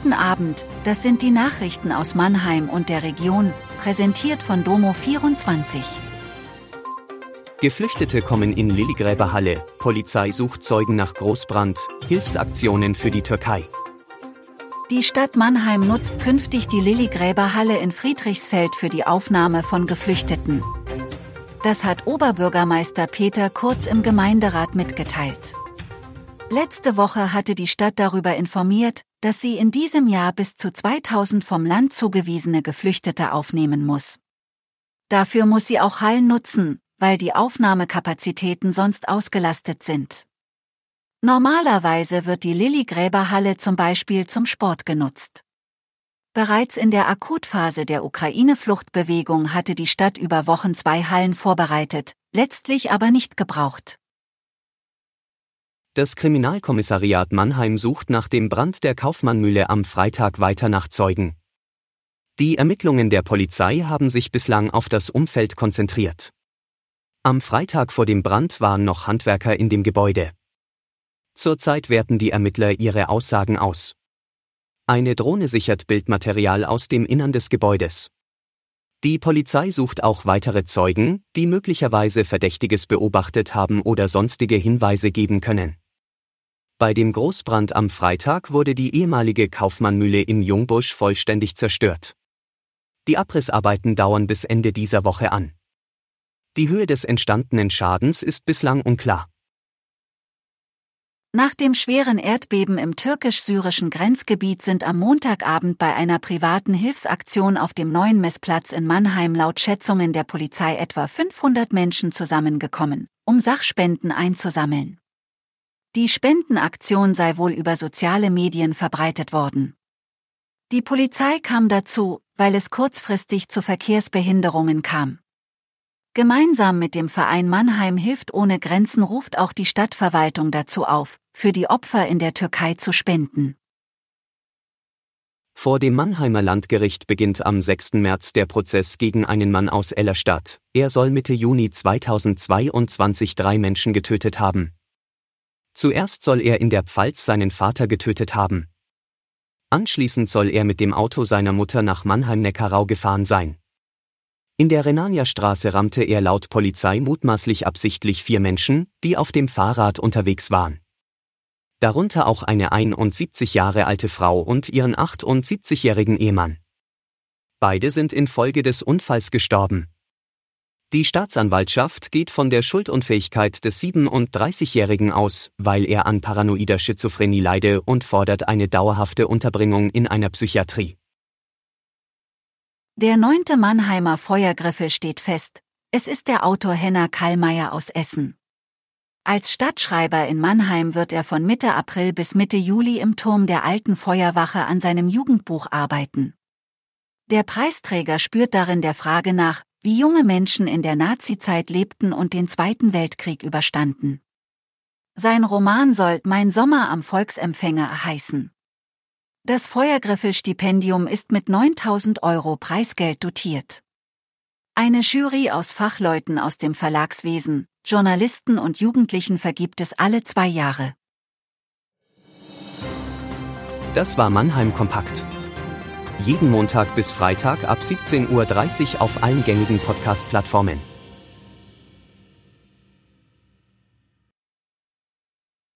Guten Abend, das sind die Nachrichten aus Mannheim und der Region, präsentiert von Domo24. Geflüchtete kommen in Lilligräberhalle, Polizei sucht Zeugen nach Großbrand, Hilfsaktionen für die Türkei. Die Stadt Mannheim nutzt künftig die Lilligräberhalle in Friedrichsfeld für die Aufnahme von Geflüchteten. Das hat Oberbürgermeister Peter Kurz im Gemeinderat mitgeteilt. Letzte Woche hatte die Stadt darüber informiert, dass sie in diesem Jahr bis zu 2000 vom Land zugewiesene Geflüchtete aufnehmen muss. Dafür muss sie auch Hallen nutzen, weil die Aufnahmekapazitäten sonst ausgelastet sind. Normalerweise wird die Lilligräberhalle zum Beispiel zum Sport genutzt. Bereits in der Akutphase der Ukraine-Fluchtbewegung hatte die Stadt über Wochen zwei Hallen vorbereitet, letztlich aber nicht gebraucht. Das Kriminalkommissariat Mannheim sucht nach dem Brand der Kaufmannmühle am Freitag weiter nach Zeugen. Die Ermittlungen der Polizei haben sich bislang auf das Umfeld konzentriert. Am Freitag vor dem Brand waren noch Handwerker in dem Gebäude. Zurzeit werten die Ermittler ihre Aussagen aus. Eine Drohne sichert Bildmaterial aus dem Innern des Gebäudes. Die Polizei sucht auch weitere Zeugen, die möglicherweise Verdächtiges beobachtet haben oder sonstige Hinweise geben können. Bei dem Großbrand am Freitag wurde die ehemalige Kaufmannmühle in Jungbusch vollständig zerstört. Die Abrissarbeiten dauern bis Ende dieser Woche an. Die Höhe des entstandenen Schadens ist bislang unklar. Nach dem schweren Erdbeben im türkisch-syrischen Grenzgebiet sind am Montagabend bei einer privaten Hilfsaktion auf dem neuen Messplatz in Mannheim laut Schätzungen der Polizei etwa 500 Menschen zusammengekommen, um Sachspenden einzusammeln. Die Spendenaktion sei wohl über soziale Medien verbreitet worden. Die Polizei kam dazu, weil es kurzfristig zu Verkehrsbehinderungen kam. Gemeinsam mit dem Verein Mannheim hilft ohne Grenzen ruft auch die Stadtverwaltung dazu auf, für die Opfer in der Türkei zu spenden. Vor dem Mannheimer Landgericht beginnt am 6. März der Prozess gegen einen Mann aus Ellerstadt. Er soll Mitte Juni 2022 drei Menschen getötet haben. Zuerst soll er in der Pfalz seinen Vater getötet haben. Anschließend soll er mit dem Auto seiner Mutter nach Mannheim-Neckarau gefahren sein. In der Renania-Straße rammte er laut Polizei mutmaßlich absichtlich vier Menschen, die auf dem Fahrrad unterwegs waren. Darunter auch eine 71 Jahre alte Frau und ihren 78-jährigen Ehemann. Beide sind infolge des Unfalls gestorben. Die Staatsanwaltschaft geht von der Schuldunfähigkeit des 37-Jährigen aus, weil er an paranoider Schizophrenie leide und fordert eine dauerhafte Unterbringung in einer Psychiatrie. Der neunte Mannheimer Feuergriffel steht fest. Es ist der Autor Henner Kallmeier aus Essen. Als Stadtschreiber in Mannheim wird er von Mitte April bis Mitte Juli im Turm der alten Feuerwache an seinem Jugendbuch arbeiten. Der Preisträger spürt darin der Frage nach, wie junge Menschen in der Nazizeit lebten und den Zweiten Weltkrieg überstanden. Sein Roman soll Mein Sommer am Volksempfänger heißen. Das Feuergriffel-Stipendium ist mit 9000 Euro Preisgeld dotiert. Eine Jury aus Fachleuten aus dem Verlagswesen, Journalisten und Jugendlichen vergibt es alle zwei Jahre. Das war Mannheim Kompakt. Jeden Montag bis Freitag ab 17.30 Uhr auf allen gängigen Podcast-Plattformen.